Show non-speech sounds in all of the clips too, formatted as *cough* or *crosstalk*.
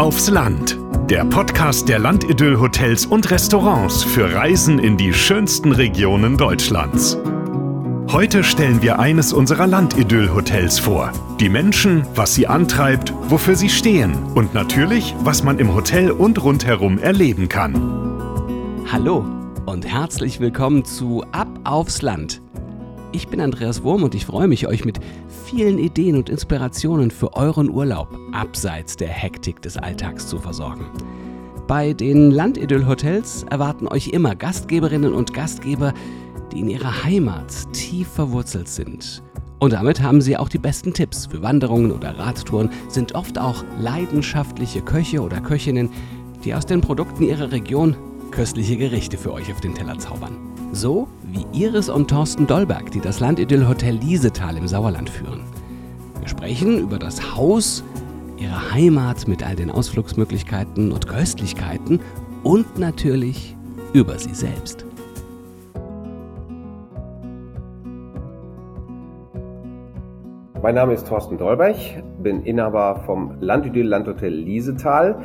aufs Land. Der Podcast der Landidyll-Hotels und Restaurants für Reisen in die schönsten Regionen Deutschlands. Heute stellen wir eines unserer Landidyll-Hotels vor. Die Menschen, was sie antreibt, wofür sie stehen und natürlich, was man im Hotel und rundherum erleben kann. Hallo und herzlich willkommen zu Ab aufs Land. Ich bin Andreas Wurm und ich freue mich, euch mit vielen Ideen und Inspirationen für euren Urlaub abseits der Hektik des Alltags zu versorgen. Bei den Landidyll-Hotels erwarten euch immer Gastgeberinnen und Gastgeber, die in ihrer Heimat tief verwurzelt sind. Und damit haben sie auch die besten Tipps für Wanderungen oder Radtouren, sind oft auch leidenschaftliche Köche oder Köchinnen, die aus den Produkten ihrer Region köstliche Gerichte für euch auf den Teller zaubern. So wie Iris und Thorsten Dollberg, die das Landidyll Hotel Liesetal im Sauerland führen. Wir sprechen über das Haus, ihre Heimat mit all den Ausflugsmöglichkeiten und Köstlichkeiten und natürlich über sie selbst. Mein Name ist Thorsten Dolberg, bin Inhaber vom Landidyll Landhotel Liesetal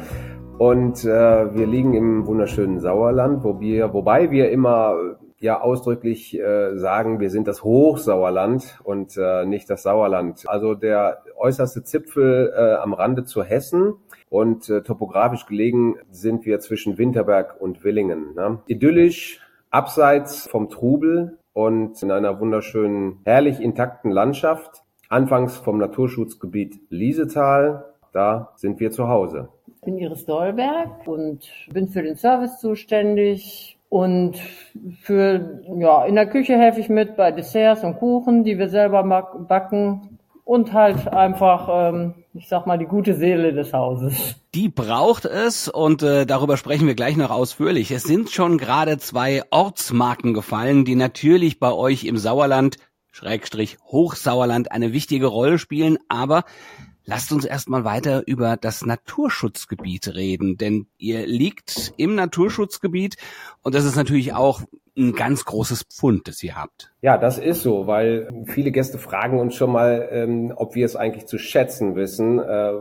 und äh, wir liegen im wunderschönen Sauerland, wo wir, wobei wir immer ja ausdrücklich äh, sagen, wir sind das Hochsauerland und äh, nicht das Sauerland. Also der äußerste Zipfel äh, am Rande zu Hessen und äh, topografisch gelegen sind wir zwischen Winterberg und Willingen. Ne? Idyllisch, abseits vom Trubel und in einer wunderschönen, herrlich intakten Landschaft. Anfangs vom Naturschutzgebiet Liesetal, da sind wir zu Hause. Ich bin Iris Dollberg und bin für den Service zuständig, und für, ja, in der Küche helfe ich mit bei Desserts und Kuchen, die wir selber backen. Und halt einfach, ähm, ich sag mal, die gute Seele des Hauses. Die braucht es und äh, darüber sprechen wir gleich noch ausführlich. Es sind schon gerade zwei Ortsmarken gefallen, die natürlich bei euch im Sauerland, Schrägstrich Hochsauerland, eine wichtige Rolle spielen, aber Lasst uns erstmal weiter über das Naturschutzgebiet reden, denn ihr liegt im Naturschutzgebiet und das ist natürlich auch ein ganz großes Pfund, das ihr habt. Ja, das ist so, weil viele Gäste fragen uns schon mal, ähm, ob wir es eigentlich zu schätzen wissen, äh,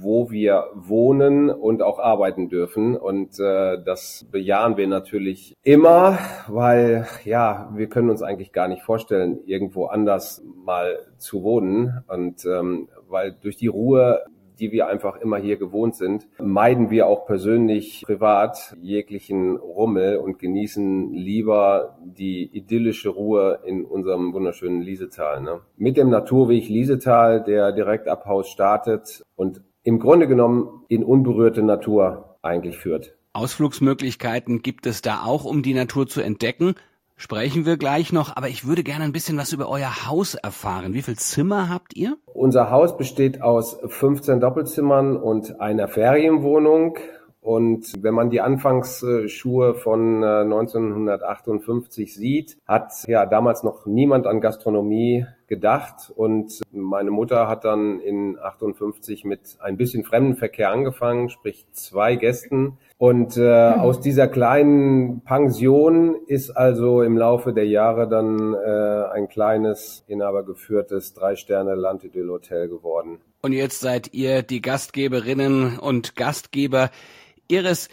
wo wir wohnen und auch arbeiten dürfen. Und äh, das bejahen wir natürlich immer, weil ja, wir können uns eigentlich gar nicht vorstellen, irgendwo anders mal zu wohnen. Und ähm, weil durch die Ruhe die wir einfach immer hier gewohnt sind, meiden wir auch persönlich privat jeglichen Rummel und genießen lieber die idyllische Ruhe in unserem wunderschönen Liesetal. Ne? Mit dem Naturweg Liesetal, der direkt ab Haus startet und im Grunde genommen in unberührte Natur eigentlich führt. Ausflugsmöglichkeiten gibt es da auch, um die Natur zu entdecken sprechen wir gleich noch, aber ich würde gerne ein bisschen was über euer Haus erfahren. Wie viel Zimmer habt ihr? Unser Haus besteht aus 15 Doppelzimmern und einer Ferienwohnung. Und wenn man die Anfangsschuhe von 1958 äh, sieht, hat ja damals noch niemand an Gastronomie gedacht. Und meine Mutter hat dann in 58 mit ein bisschen Fremdenverkehr angefangen, sprich zwei Gästen. Und äh, mhm. aus dieser kleinen Pension ist also im Laufe der Jahre dann äh, ein kleines, inhabergeführtes Drei-Sterne-Landidyll-Hotel geworden. Und jetzt seid ihr die Gastgeberinnen und Gastgeber Iris,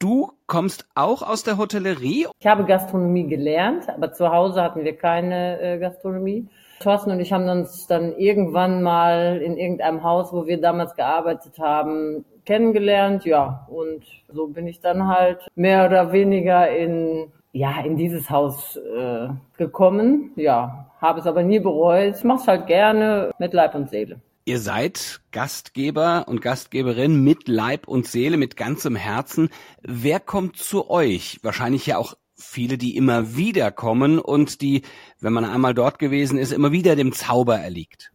du kommst auch aus der Hotellerie? Ich habe Gastronomie gelernt, aber zu Hause hatten wir keine äh, Gastronomie. Thorsten und ich haben uns dann irgendwann mal in irgendeinem Haus, wo wir damals gearbeitet haben, kennengelernt. Ja, und so bin ich dann halt mehr oder weniger in ja in dieses Haus äh, gekommen. Ja, habe es aber nie bereut. Ich mache es halt gerne mit Leib und Seele. Ihr seid Gastgeber und Gastgeberin mit Leib und Seele, mit ganzem Herzen. Wer kommt zu euch? Wahrscheinlich ja auch viele, die immer wieder kommen und die, wenn man einmal dort gewesen ist, immer wieder dem Zauber erliegt.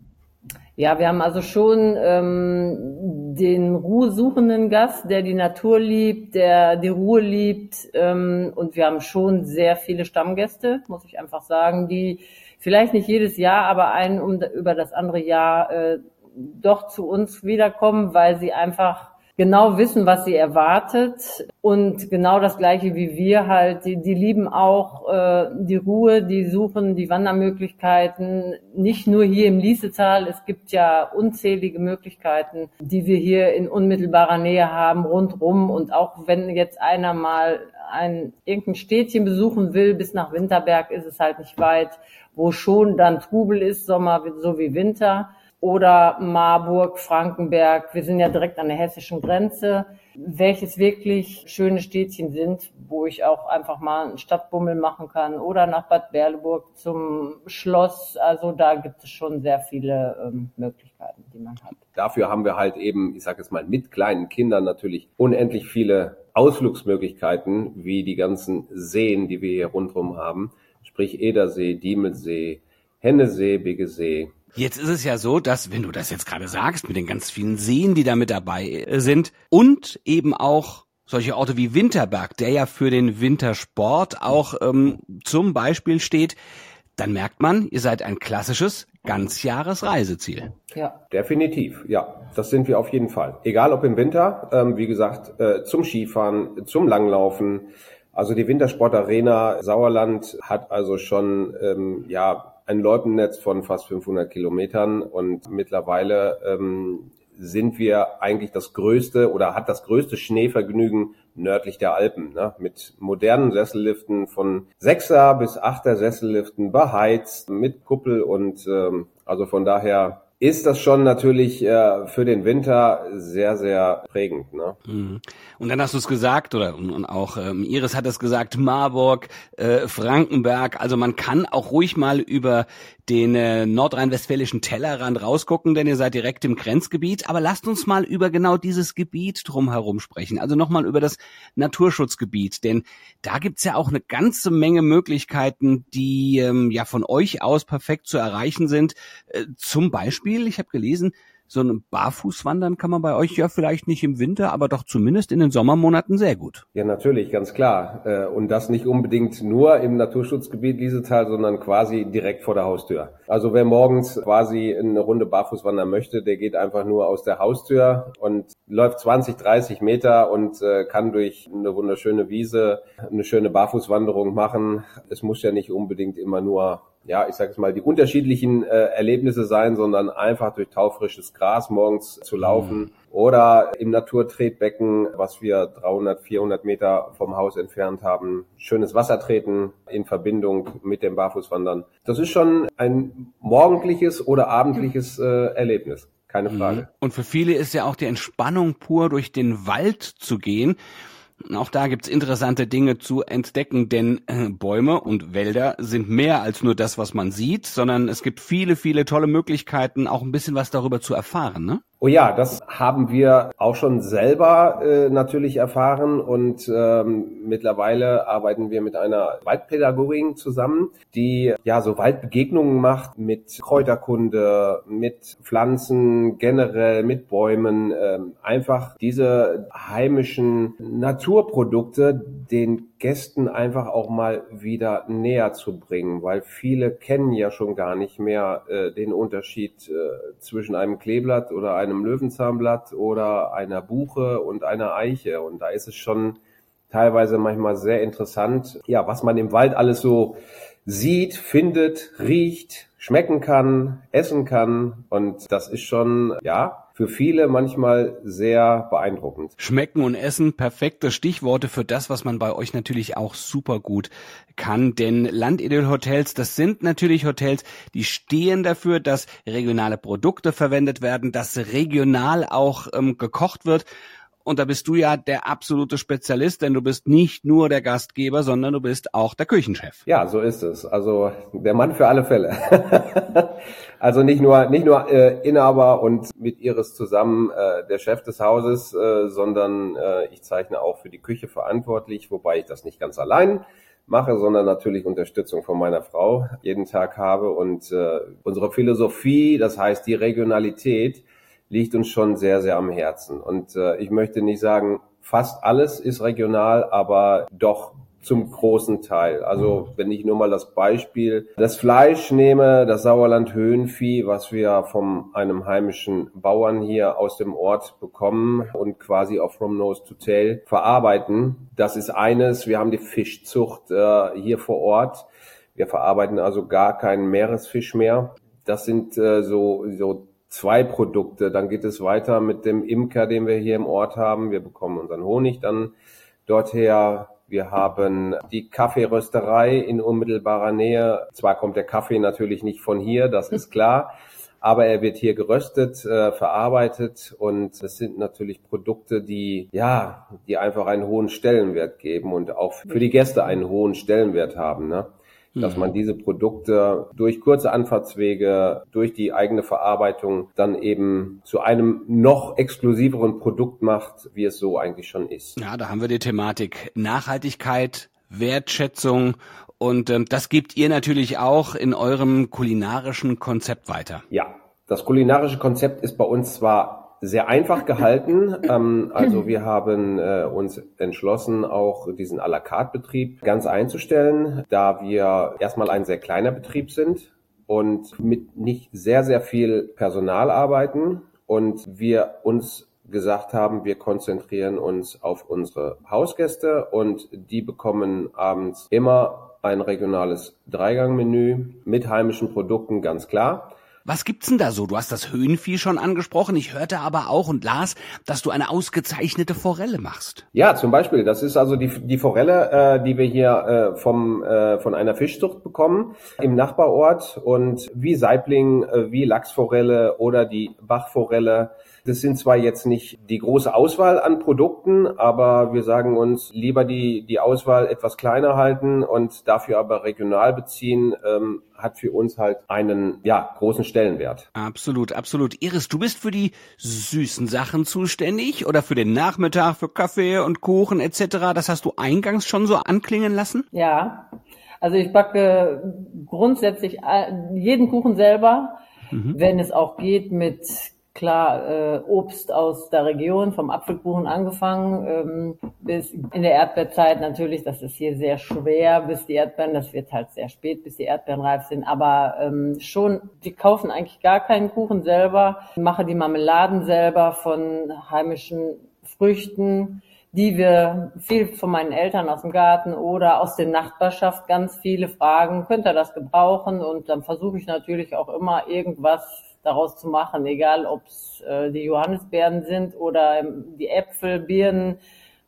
Ja, wir haben also schon ähm, den ruhesuchenden Gast, der die Natur liebt, der die Ruhe liebt. Ähm, und wir haben schon sehr viele Stammgäste, muss ich einfach sagen, die vielleicht nicht jedes Jahr, aber ein um, über das andere Jahr äh, doch zu uns wiederkommen, weil sie einfach genau wissen, was sie erwartet und genau das gleiche wie wir halt. Die, die lieben auch äh, die Ruhe, die suchen die Wandermöglichkeiten, nicht nur hier im Liesetal. Es gibt ja unzählige Möglichkeiten, die wir hier in unmittelbarer Nähe haben, rundrum. Und auch wenn jetzt einer mal ein irgendein Städtchen besuchen will, bis nach Winterberg ist es halt nicht weit, wo schon dann Trubel ist, Sommer so wie Winter oder Marburg, Frankenberg. Wir sind ja direkt an der hessischen Grenze, welches wirklich schöne Städtchen sind, wo ich auch einfach mal einen Stadtbummel machen kann oder nach Bad Berleburg zum Schloss. Also da gibt es schon sehr viele ähm, Möglichkeiten, die man hat. Dafür haben wir halt eben, ich sage jetzt mal, mit kleinen Kindern natürlich unendlich viele Ausflugsmöglichkeiten, wie die ganzen Seen, die wir hier rundherum haben. Sprich Edersee, Diemelsee, Hennesee, Biggesee, Jetzt ist es ja so, dass, wenn du das jetzt gerade sagst, mit den ganz vielen Seen, die da mit dabei äh, sind und eben auch solche Orte wie Winterberg, der ja für den Wintersport auch ähm, zum Beispiel steht, dann merkt man, ihr seid ein klassisches Ganzjahresreiseziel. Ja. Definitiv, ja. Das sind wir auf jeden Fall. Egal ob im Winter, ähm, wie gesagt, äh, zum Skifahren, zum Langlaufen. Also die Wintersportarena Sauerland hat also schon, ähm, ja, ein Loipennetz von fast 500 Kilometern und mittlerweile ähm, sind wir eigentlich das größte oder hat das größte Schneevergnügen nördlich der Alpen, ne? mit modernen Sesselliften von Sechser bis Achter Sesselliften beheizt, mit Kuppel und ähm, also von daher ist das schon natürlich äh, für den Winter sehr, sehr prägend. Ne? Mhm. Und dann hast du es gesagt, oder und, und auch ähm, Iris hat es gesagt, Marburg, äh, Frankenberg, also man kann auch ruhig mal über den äh, nordrhein-westfälischen Tellerrand rausgucken, denn ihr seid direkt im Grenzgebiet. Aber lasst uns mal über genau dieses Gebiet drumherum sprechen. Also nochmal über das Naturschutzgebiet, denn da gibt's ja auch eine ganze Menge Möglichkeiten, die ähm, ja von euch aus perfekt zu erreichen sind. Äh, zum Beispiel, ich habe gelesen, so ein Barfußwandern kann man bei euch ja vielleicht nicht im Winter, aber doch zumindest in den Sommermonaten sehr gut. Ja, natürlich, ganz klar. Äh, und das nicht unbedingt nur im Naturschutzgebiet Liesetal, sondern quasi direkt vor der Haustür. Also wer morgens quasi eine Runde barfuß wandern möchte, der geht einfach nur aus der Haustür und läuft 20, 30 Meter und äh, kann durch eine wunderschöne Wiese eine schöne Barfußwanderung machen. Es muss ja nicht unbedingt immer nur ja, ich sage es mal, die unterschiedlichen äh, Erlebnisse sein, sondern einfach durch taufrisches Gras morgens zu laufen mhm. oder im Naturtretbecken, was wir 300, 400 Meter vom Haus entfernt haben, schönes Wasser treten in Verbindung mit dem Barfußwandern. Das ist schon ein morgendliches oder abendliches äh, Erlebnis. Keine mhm. Frage. Und für viele ist ja auch die Entspannung pur durch den Wald zu gehen. Auch da gibt's interessante Dinge zu entdecken, denn äh, Bäume und Wälder sind mehr als nur das, was man sieht, sondern es gibt viele, viele tolle Möglichkeiten, auch ein bisschen was darüber zu erfahren. Ne? Oh ja, das haben wir auch schon selber äh, natürlich erfahren und ähm, mittlerweile arbeiten wir mit einer Waldpädagogin zusammen, die ja so Waldbegegnungen macht mit Kräuterkunde, mit Pflanzen generell, mit Bäumen, ähm, einfach diese heimischen Naturprodukte den Gästen einfach auch mal wieder näher zu bringen, weil viele kennen ja schon gar nicht mehr äh, den Unterschied äh, zwischen einem Kleeblatt oder einem Löwenzahnblatt oder einer Buche und einer Eiche. Und da ist es schon teilweise manchmal sehr interessant, ja, was man im Wald alles so sieht, findet, riecht, schmecken kann, essen kann. Und das ist schon, ja, für viele manchmal sehr beeindruckend. Schmecken und Essen, perfekte Stichworte für das, was man bei euch natürlich auch super gut kann. Denn Landidyll-Hotels, das sind natürlich Hotels, die stehen dafür, dass regionale Produkte verwendet werden, dass regional auch ähm, gekocht wird. Und da bist du ja der absolute Spezialist, denn du bist nicht nur der Gastgeber, sondern du bist auch der Küchenchef. Ja, so ist es. Also der Mann für alle Fälle. *laughs* also nicht nur nicht nur äh, Inhaber und mit Iris zusammen äh, der Chef des Hauses, äh, sondern äh, ich zeichne auch für die Küche verantwortlich, wobei ich das nicht ganz allein mache, sondern natürlich Unterstützung von meiner Frau jeden Tag habe und äh, unsere Philosophie, das heißt die Regionalität, liegt uns schon sehr, sehr am Herzen. Und äh, ich möchte nicht sagen, fast alles ist regional, aber doch zum großen Teil. Also wenn ich nur mal das Beispiel das Fleisch nehme, das Sauerland Höhenvieh, was wir von einem heimischen Bauern hier aus dem Ort bekommen und quasi auf From Nose to Tail verarbeiten, das ist eines. Wir haben die Fischzucht äh, hier vor Ort. Wir verarbeiten also gar keinen Meeresfisch mehr. Das sind äh, so, so zwei Produkte. Dann geht es weiter mit dem Imker, den wir hier im Ort haben. Wir bekommen unseren Honig dann dorther. Wir haben die Kaffeerösterei in unmittelbarer Nähe. Zwar kommt der Kaffee natürlich nicht von hier, das ist klar, *laughs* aber er wird hier geröstet, äh, verarbeitet und es sind natürlich Produkte, die ja, die einfach einen hohen Stellenwert geben und auch für die Gäste einen hohen Stellenwert haben. Ne? Dass man mhm. diese Produkte durch kurze Anfahrtswege, durch die eigene Verarbeitung dann eben zu einem noch exklusiveren Produkt macht, wie es so eigentlich schon ist. Ja, da haben wir die Thematik Nachhaltigkeit, Wertschätzung und ähm, das gebt ihr natürlich auch in eurem kulinarischen Konzept weiter. Ja, das kulinarische Konzept ist bei uns zwar sehr einfach gehalten. Ähm, also wir haben äh, uns entschlossen, auch diesen à la carte Betrieb ganz einzustellen, da wir erstmal ein sehr kleiner Betrieb sind und mit nicht sehr, sehr viel Personal arbeiten und wir uns gesagt haben, wir konzentrieren uns auf unsere Hausgäste und die bekommen abends immer ein regionales Dreigangmenü mit heimischen Produkten, ganz klar. Was gibt's denn da so? Du hast das Höhenvieh schon angesprochen. Ich hörte aber auch und las, dass du eine ausgezeichnete Forelle machst. Ja, zum Beispiel. Das ist also die, die Forelle, äh, die wir hier äh, vom, äh, von einer Fischzucht bekommen im Nachbarort. Und wie Saibling, äh, wie Lachsforelle oder die Bachforelle das sind zwar jetzt nicht die große Auswahl an Produkten, aber wir sagen uns lieber die, die Auswahl etwas kleiner halten und dafür aber regional beziehen, ähm, hat für uns halt einen ja, großen Stellenwert. Absolut, absolut. Iris, du bist für die süßen Sachen zuständig oder für den Nachmittag, für Kaffee und Kuchen etc. Das hast du eingangs schon so anklingen lassen? Ja, also ich backe grundsätzlich jeden Kuchen selber, mhm. wenn es auch geht mit klar äh, Obst aus der Region, vom Apfelkuchen angefangen ähm, bis in der Erdbeerzeit natürlich, das ist hier sehr schwer, bis die Erdbeeren, das wird halt sehr spät, bis die Erdbeeren reif sind, aber ähm, schon, wir kaufen eigentlich gar keinen Kuchen selber, mache die Marmeladen selber von heimischen Früchten, die wir viel von meinen Eltern aus dem Garten oder aus der Nachbarschaft ganz viele fragen, könnt ihr das gebrauchen? Und dann versuche ich natürlich auch immer irgendwas daraus zu machen, egal ob es äh, die Johannisbeeren sind oder ähm, die Äpfel, Birnen,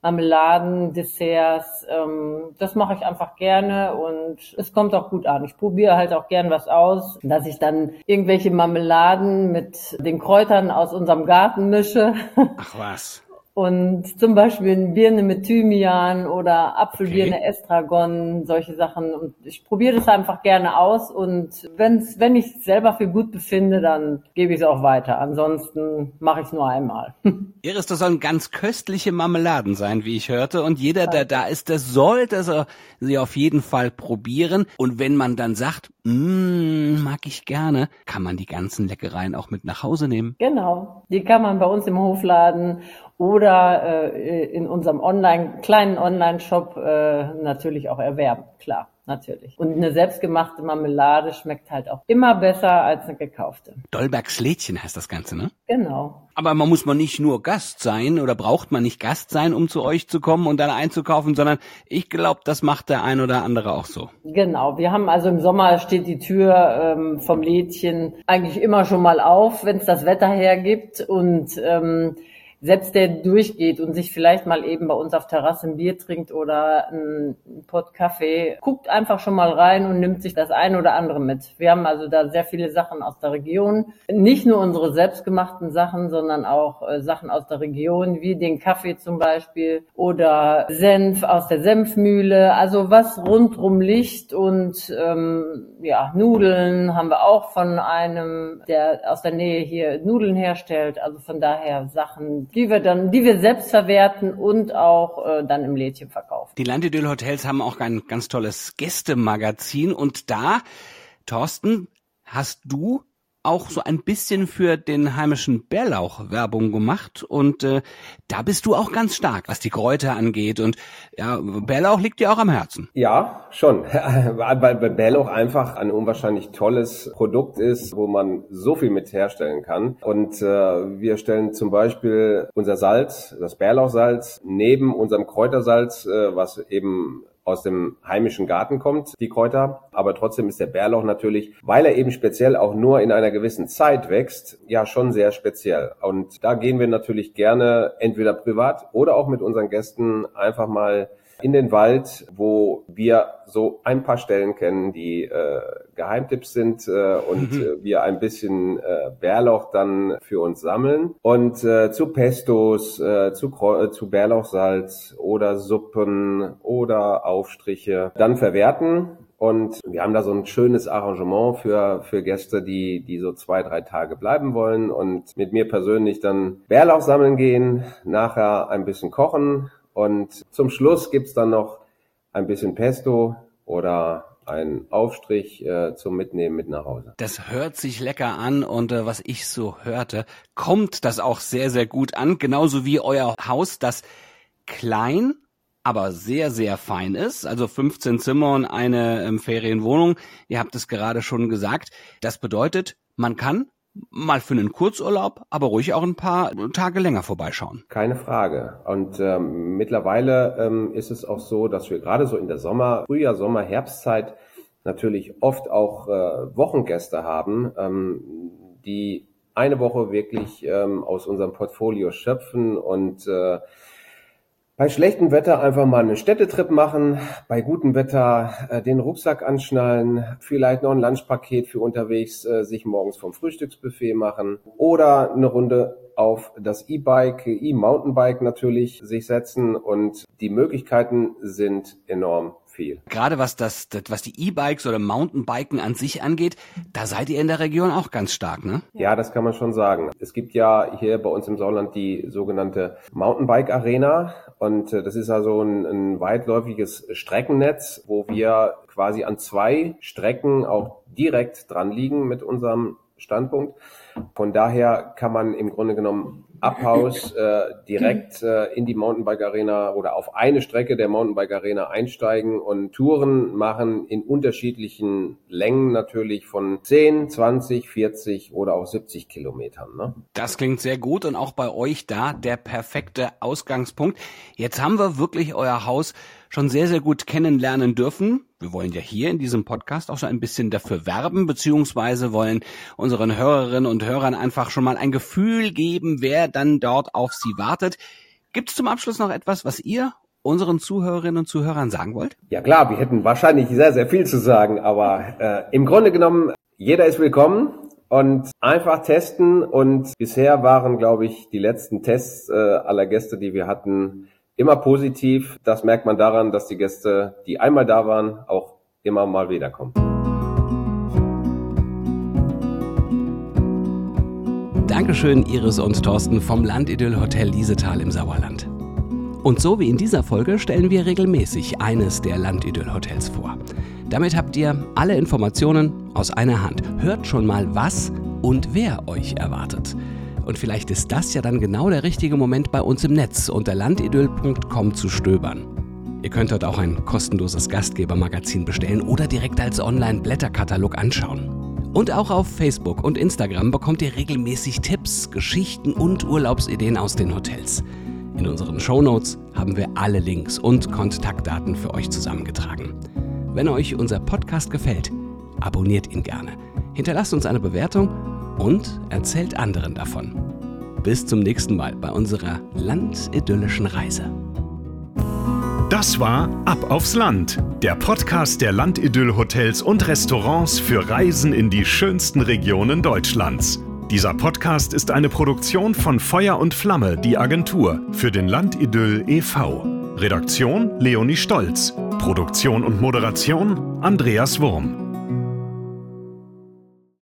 Marmeladen, Desserts. Ähm, das mache ich einfach gerne und es kommt auch gut an. Ich probiere halt auch gern was aus, dass ich dann irgendwelche Marmeladen mit den Kräutern aus unserem Garten mische. Ach was. Und zum Beispiel eine Birne mit Thymian oder Apfelbirne okay. Estragon, solche Sachen. Und ich probiere das einfach gerne aus. Und wenn's, wenn ich es selber für gut befinde, dann gebe ich es auch weiter. Ansonsten mache ich es nur einmal. *laughs* Iris, das sollen ganz köstliche Marmeladen sein, wie ich hörte. Und jeder, der da ist, der sollte sie auf jeden Fall probieren. Und wenn man dann sagt, mm, mag ich gerne, kann man die ganzen Leckereien auch mit nach Hause nehmen. Genau. Die kann man bei uns im Hofladen oder äh, in unserem Online, kleinen Online-Shop äh, natürlich auch erwerben, klar natürlich. Und eine selbstgemachte Marmelade schmeckt halt auch immer besser als eine gekaufte. Dolbergs Lädchen heißt das Ganze, ne? Genau. Aber man muss man nicht nur Gast sein oder braucht man nicht Gast sein, um zu euch zu kommen und dann einzukaufen, sondern ich glaube, das macht der ein oder andere auch so. Genau. Wir haben also im Sommer steht die Tür ähm, vom Lädchen eigentlich immer schon mal auf, wenn es das Wetter hergibt und ähm, selbst der durchgeht und sich vielleicht mal eben bei uns auf Terrasse ein Bier trinkt oder ein Pott Kaffee, guckt einfach schon mal rein und nimmt sich das ein oder andere mit. Wir haben also da sehr viele Sachen aus der Region. Nicht nur unsere selbstgemachten Sachen, sondern auch äh, Sachen aus der Region, wie den Kaffee zum Beispiel oder Senf aus der Senfmühle. Also was rundrum liegt und ähm, ja, Nudeln haben wir auch von einem, der aus der Nähe hier Nudeln herstellt. Also von daher Sachen, die wir dann, die wir selbst verwerten und auch äh, dann im Lädchen verkaufen. Die Landidyll Hotels haben auch ein ganz tolles Gästemagazin und da, Thorsten, hast du auch so ein bisschen für den heimischen Bärlauch Werbung gemacht und äh, da bist du auch ganz stark, was die Kräuter angeht und ja, Bärlauch liegt dir auch am Herzen. Ja, schon, *laughs* weil Bärlauch einfach ein unwahrscheinlich tolles Produkt ist, wo man so viel mit herstellen kann und äh, wir stellen zum Beispiel unser Salz, das Bärlauchsalz, neben unserem Kräutersalz, äh, was eben aus dem heimischen Garten kommt, die Kräuter. Aber trotzdem ist der Bärlauch natürlich, weil er eben speziell auch nur in einer gewissen Zeit wächst, ja schon sehr speziell. Und da gehen wir natürlich gerne entweder privat oder auch mit unseren Gästen einfach mal in den Wald, wo wir so ein paar Stellen kennen, die äh, Geheimtipps sind äh, und mhm. äh, wir ein bisschen äh, Bärlauch dann für uns sammeln. Und äh, zu Pestos, äh, zu, äh, zu Bärlauchsalz oder Suppen oder Aufstriche dann verwerten. Und wir haben da so ein schönes Arrangement für, für Gäste, die, die so zwei, drei Tage bleiben wollen und mit mir persönlich dann Bärlauch sammeln gehen, nachher ein bisschen kochen und zum Schluss gibt's dann noch ein bisschen Pesto oder ein Aufstrich äh, zum Mitnehmen mit nach Hause. Das hört sich lecker an und äh, was ich so hörte, kommt das auch sehr, sehr gut an. Genauso wie euer Haus, das klein, aber sehr, sehr fein ist. Also 15 Zimmer und eine ähm, Ferienwohnung. Ihr habt es gerade schon gesagt. Das bedeutet, man kann mal für einen Kurzurlaub, aber ruhig auch ein paar Tage länger vorbeischauen. Keine Frage. Und ähm, mittlerweile ähm, ist es auch so, dass wir gerade so in der Sommer, Frühjahr, Sommer, Herbstzeit natürlich oft auch äh, Wochengäste haben, ähm, die eine Woche wirklich ähm, aus unserem Portfolio schöpfen und äh, bei schlechtem Wetter einfach mal einen Städtetrip machen, bei gutem Wetter äh, den Rucksack anschnallen, vielleicht noch ein Lunchpaket für unterwegs äh, sich morgens vom Frühstücksbuffet machen oder eine Runde auf das E-Bike, E-Mountainbike natürlich sich setzen und die Möglichkeiten sind enorm viel. Gerade was das, das was die E-Bikes oder Mountainbiken an sich angeht, da seid ihr in der Region auch ganz stark, ne? Ja, das kann man schon sagen. Es gibt ja hier bei uns im Sauerland die sogenannte Mountainbike Arena und äh, das ist also ein, ein weitläufiges Streckennetz, wo wir quasi an zwei Strecken auch direkt dran liegen mit unserem Standpunkt. Von daher kann man im Grunde genommen Abhaus *laughs* äh, direkt äh, in die Mountainbike Arena oder auf eine Strecke der Mountainbike Arena einsteigen und Touren machen in unterschiedlichen Längen natürlich von 10, 20, 40 oder auch 70 Kilometern. Ne? Das klingt sehr gut und auch bei euch da der perfekte Ausgangspunkt. Jetzt haben wir wirklich euer Haus schon sehr, sehr gut kennenlernen dürfen. Wir wollen ja hier in diesem Podcast auch so ein bisschen dafür werben, beziehungsweise wollen unseren Hörerinnen und Hörern einfach schon mal ein Gefühl geben, wer dann dort auf sie wartet. Gibt es zum Abschluss noch etwas, was ihr unseren Zuhörerinnen und Zuhörern sagen wollt? Ja klar, wir hätten wahrscheinlich sehr, sehr viel zu sagen, aber äh, im Grunde genommen, jeder ist willkommen und einfach testen. Und bisher waren, glaube ich, die letzten Tests äh, aller Gäste, die wir hatten, immer positiv. Das merkt man daran, dass die Gäste, die einmal da waren, auch immer mal wiederkommen. Dankeschön, Iris und Thorsten vom Landidyll Hotel Liesetal im Sauerland. Und so wie in dieser Folge stellen wir regelmäßig eines der Landidyll Hotels vor. Damit habt ihr alle Informationen aus einer Hand. Hört schon mal, was und wer euch erwartet. Und vielleicht ist das ja dann genau der richtige Moment bei uns im Netz unter landidyll.com zu stöbern. Ihr könnt dort auch ein kostenloses Gastgebermagazin bestellen oder direkt als Online-Blätterkatalog anschauen. Und auch auf Facebook und Instagram bekommt ihr regelmäßig Tipps, Geschichten und Urlaubsideen aus den Hotels. In unseren Shownotes haben wir alle Links und Kontaktdaten für euch zusammengetragen. Wenn euch unser Podcast gefällt, abonniert ihn gerne. Hinterlasst uns eine Bewertung und erzählt anderen davon. Bis zum nächsten Mal bei unserer landidyllischen Reise. Das war Ab aufs Land, der Podcast der Landidyll-Hotels und Restaurants für Reisen in die schönsten Regionen Deutschlands. Dieser Podcast ist eine Produktion von Feuer und Flamme, die Agentur für den Landidyll e.V. Redaktion Leonie Stolz. Produktion und Moderation Andreas Wurm.